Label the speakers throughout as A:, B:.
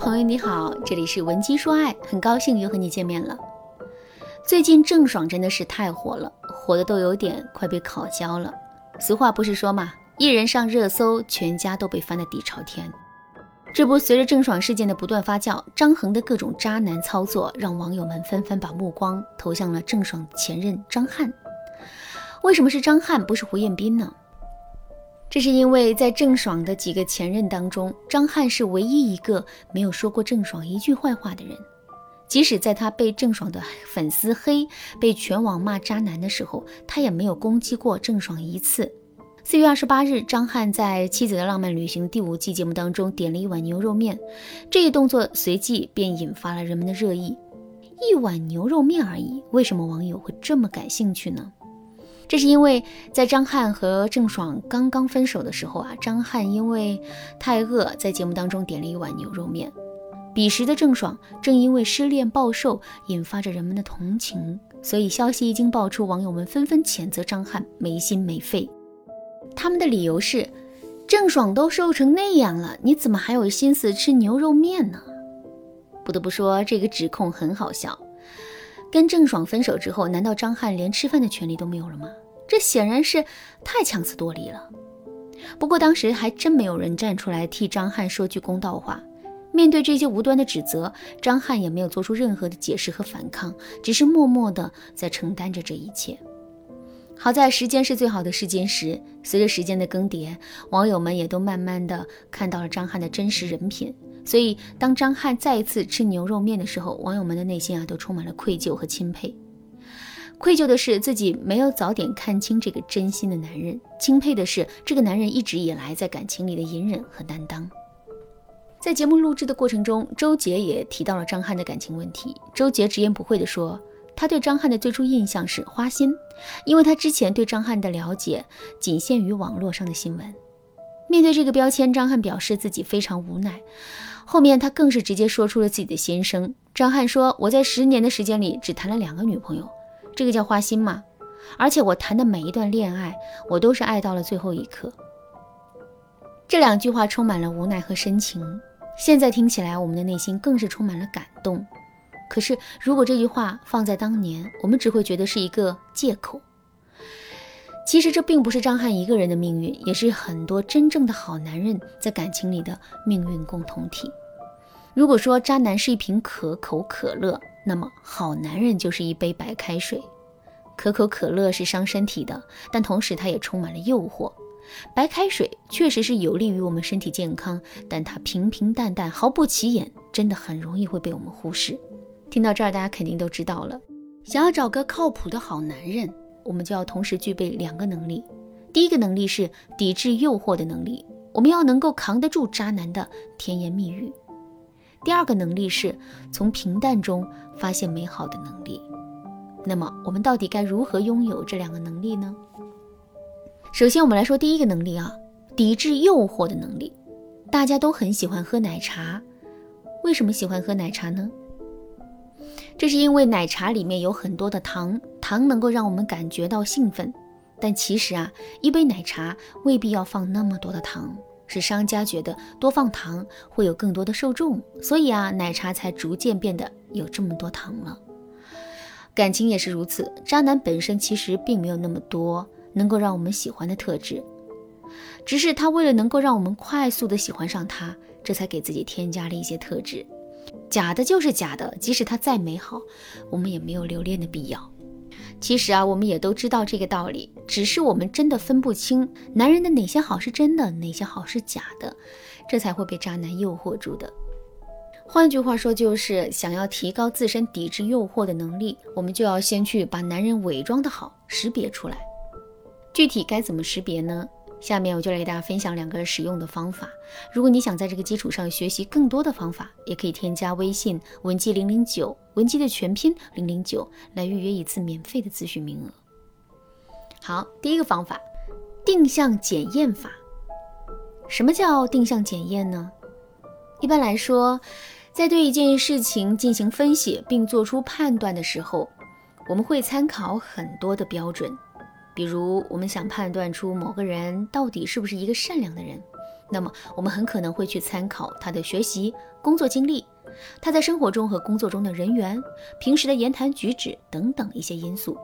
A: 朋友你好，这里是文姬说爱，很高兴又和你见面了。最近郑爽真的是太火了，火的都有点快被烤焦了。俗话不是说嘛，一人上热搜，全家都被翻得底朝天。这不，随着郑爽事件的不断发酵，张恒的各种渣男操作，让网友们纷纷把目光投向了郑爽前任张翰。为什么是张翰，不是胡彦斌呢？这是因为在郑爽的几个前任当中，张翰是唯一一个没有说过郑爽一句坏话的人。即使在他被郑爽的粉丝黑、被全网骂渣男的时候，他也没有攻击过郑爽一次。四月二十八日，张翰在《妻子的浪漫旅行》第五季节目当中点了一碗牛肉面，这一动作随即便引发了人们的热议。一碗牛肉面而已，为什么网友会这么感兴趣呢？这是因为在张翰和郑爽刚刚分手的时候啊，张翰因为太饿，在节目当中点了一碗牛肉面。彼时的郑爽正因为失恋暴瘦，引发着人们的同情，所以消息一经爆出，网友们纷纷谴责张翰没心没肺。他们的理由是，郑爽都瘦成那样了，你怎么还有心思吃牛肉面呢？不得不说，这个指控很好笑。跟郑爽分手之后，难道张翰连吃饭的权利都没有了吗？这显然是太强词夺理了。不过当时还真没有人站出来替张翰说句公道话。面对这些无端的指责，张翰也没有做出任何的解释和反抗，只是默默的在承担着这一切。好在时间是最好的试金石，随着时间的更迭，网友们也都慢慢的看到了张翰的真实人品。所以，当张翰再一次吃牛肉面的时候，网友们的内心啊都充满了愧疚和钦佩。愧疚的是自己没有早点看清这个真心的男人，钦佩的是这个男人一直以来在感情里的隐忍和担当。在节目录制的过程中，周杰也提到了张翰的感情问题。周杰直言不讳地说，他对张翰的最初印象是花心，因为他之前对张翰的了解仅限于网络上的新闻。面对这个标签，张翰表示自己非常无奈。后面他更是直接说出了自己的心声。张翰说：“我在十年的时间里只谈了两个女朋友，这个叫花心吗？而且我谈的每一段恋爱，我都是爱到了最后一刻。”这两句话充满了无奈和深情。现在听起来，我们的内心更是充满了感动。可是，如果这句话放在当年，我们只会觉得是一个借口。其实这并不是张翰一个人的命运，也是很多真正的好男人在感情里的命运共同体。如果说渣男是一瓶可口可乐，那么好男人就是一杯白开水。可口可乐是伤身体的，但同时它也充满了诱惑。白开水确实是有利于我们身体健康，但它平平淡淡，毫不起眼，真的很容易会被我们忽视。听到这儿，大家肯定都知道了，想要找个靠谱的好男人。我们就要同时具备两个能力，第一个能力是抵制诱惑的能力，我们要能够扛得住渣男的甜言蜜语；第二个能力是从平淡中发现美好的能力。那么，我们到底该如何拥有这两个能力呢？首先，我们来说第一个能力啊，抵制诱惑的能力。大家都很喜欢喝奶茶，为什么喜欢喝奶茶呢？这是因为奶茶里面有很多的糖，糖能够让我们感觉到兴奋。但其实啊，一杯奶茶未必要放那么多的糖，是商家觉得多放糖会有更多的受众，所以啊，奶茶才逐渐变得有这么多糖了。感情也是如此，渣男本身其实并没有那么多能够让我们喜欢的特质，只是他为了能够让我们快速的喜欢上他，这才给自己添加了一些特质。假的就是假的，即使它再美好，我们也没有留恋的必要。其实啊，我们也都知道这个道理，只是我们真的分不清男人的哪些好是真的，哪些好是假的，这才会被渣男诱惑住的。换句话说，就是想要提高自身抵制诱惑的能力，我们就要先去把男人伪装的好识别出来。具体该怎么识别呢？下面我就来给大家分享两个实用的方法。如果你想在这个基础上学习更多的方法，也可以添加微信文姬零零九，文姬的全拼零零九，来预约一次免费的咨询名额。好，第一个方法，定向检验法。什么叫定向检验呢？一般来说，在对一件事情进行分析并做出判断的时候，我们会参考很多的标准。比如，我们想判断出某个人到底是不是一个善良的人，那么我们很可能会去参考他的学习、工作经历，他在生活中和工作中的人缘、平时的言谈举止等等一些因素。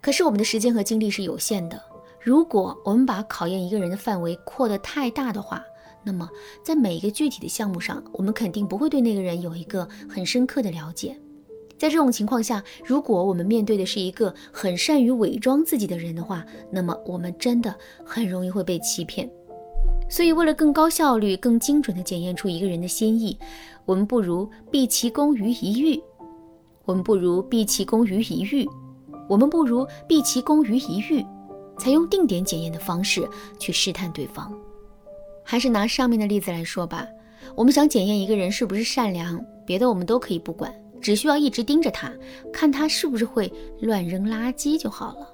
A: 可是我们的时间和精力是有限的，如果我们把考验一个人的范围扩得太大的话，那么在每一个具体的项目上，我们肯定不会对那个人有一个很深刻的了解。在这种情况下，如果我们面对的是一个很善于伪装自己的人的话，那么我们真的很容易会被欺骗。所以，为了更高效率、更精准地检验出一个人的心意，我们不如毕其功于一遇。我们不如毕其功于一遇。我们不如毕其功于一遇，采用定点检验的方式去试探对方。还是拿上面的例子来说吧，我们想检验一个人是不是善良，别的我们都可以不管。只需要一直盯着他，看他是不是会乱扔垃圾就好了。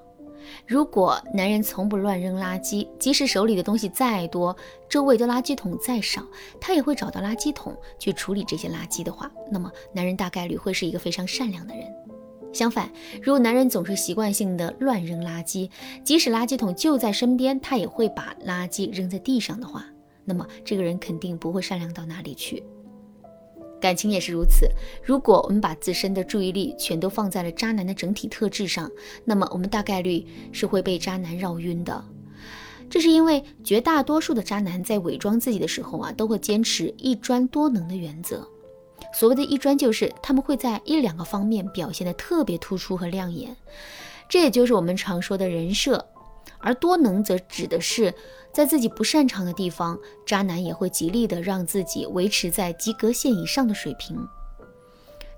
A: 如果男人从不乱扔垃圾，即使手里的东西再多，周围的垃圾桶再少，他也会找到垃圾桶去处理这些垃圾的话，那么男人大概率会是一个非常善良的人。相反，如果男人总是习惯性的乱扔垃圾，即使垃圾桶就在身边，他也会把垃圾扔在地上的话，那么这个人肯定不会善良到哪里去。感情也是如此。如果我们把自身的注意力全都放在了渣男的整体特质上，那么我们大概率是会被渣男绕晕的。这是因为绝大多数的渣男在伪装自己的时候啊，都会坚持一专多能的原则。所谓的一专，就是他们会在一两个方面表现的特别突出和亮眼，这也就是我们常说的人设。而多能则指的是。在自己不擅长的地方，渣男也会极力的让自己维持在及格线以上的水平。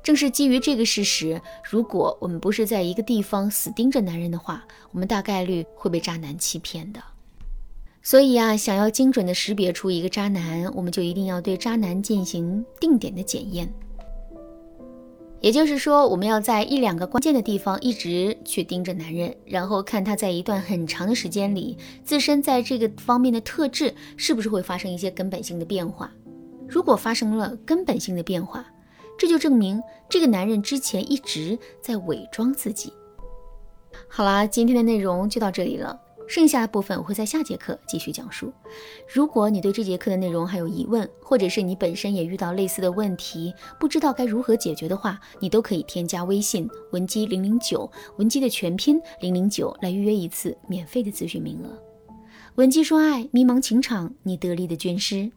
A: 正是基于这个事实，如果我们不是在一个地方死盯着男人的话，我们大概率会被渣男欺骗的。所以啊，想要精准的识别出一个渣男，我们就一定要对渣男进行定点的检验。也就是说，我们要在一两个关键的地方一直去盯着男人，然后看他在一段很长的时间里，自身在这个方面的特质是不是会发生一些根本性的变化。如果发生了根本性的变化，这就证明这个男人之前一直在伪装自己。好啦，今天的内容就到这里了。剩下的部分我会在下节课继续讲述。如果你对这节课的内容还有疑问，或者是你本身也遇到类似的问题，不知道该如何解决的话，你都可以添加微信文姬零零九，文姬的全拼零零九来预约一次免费的咨询名额。文姬说爱，迷茫情场，你得力的军师。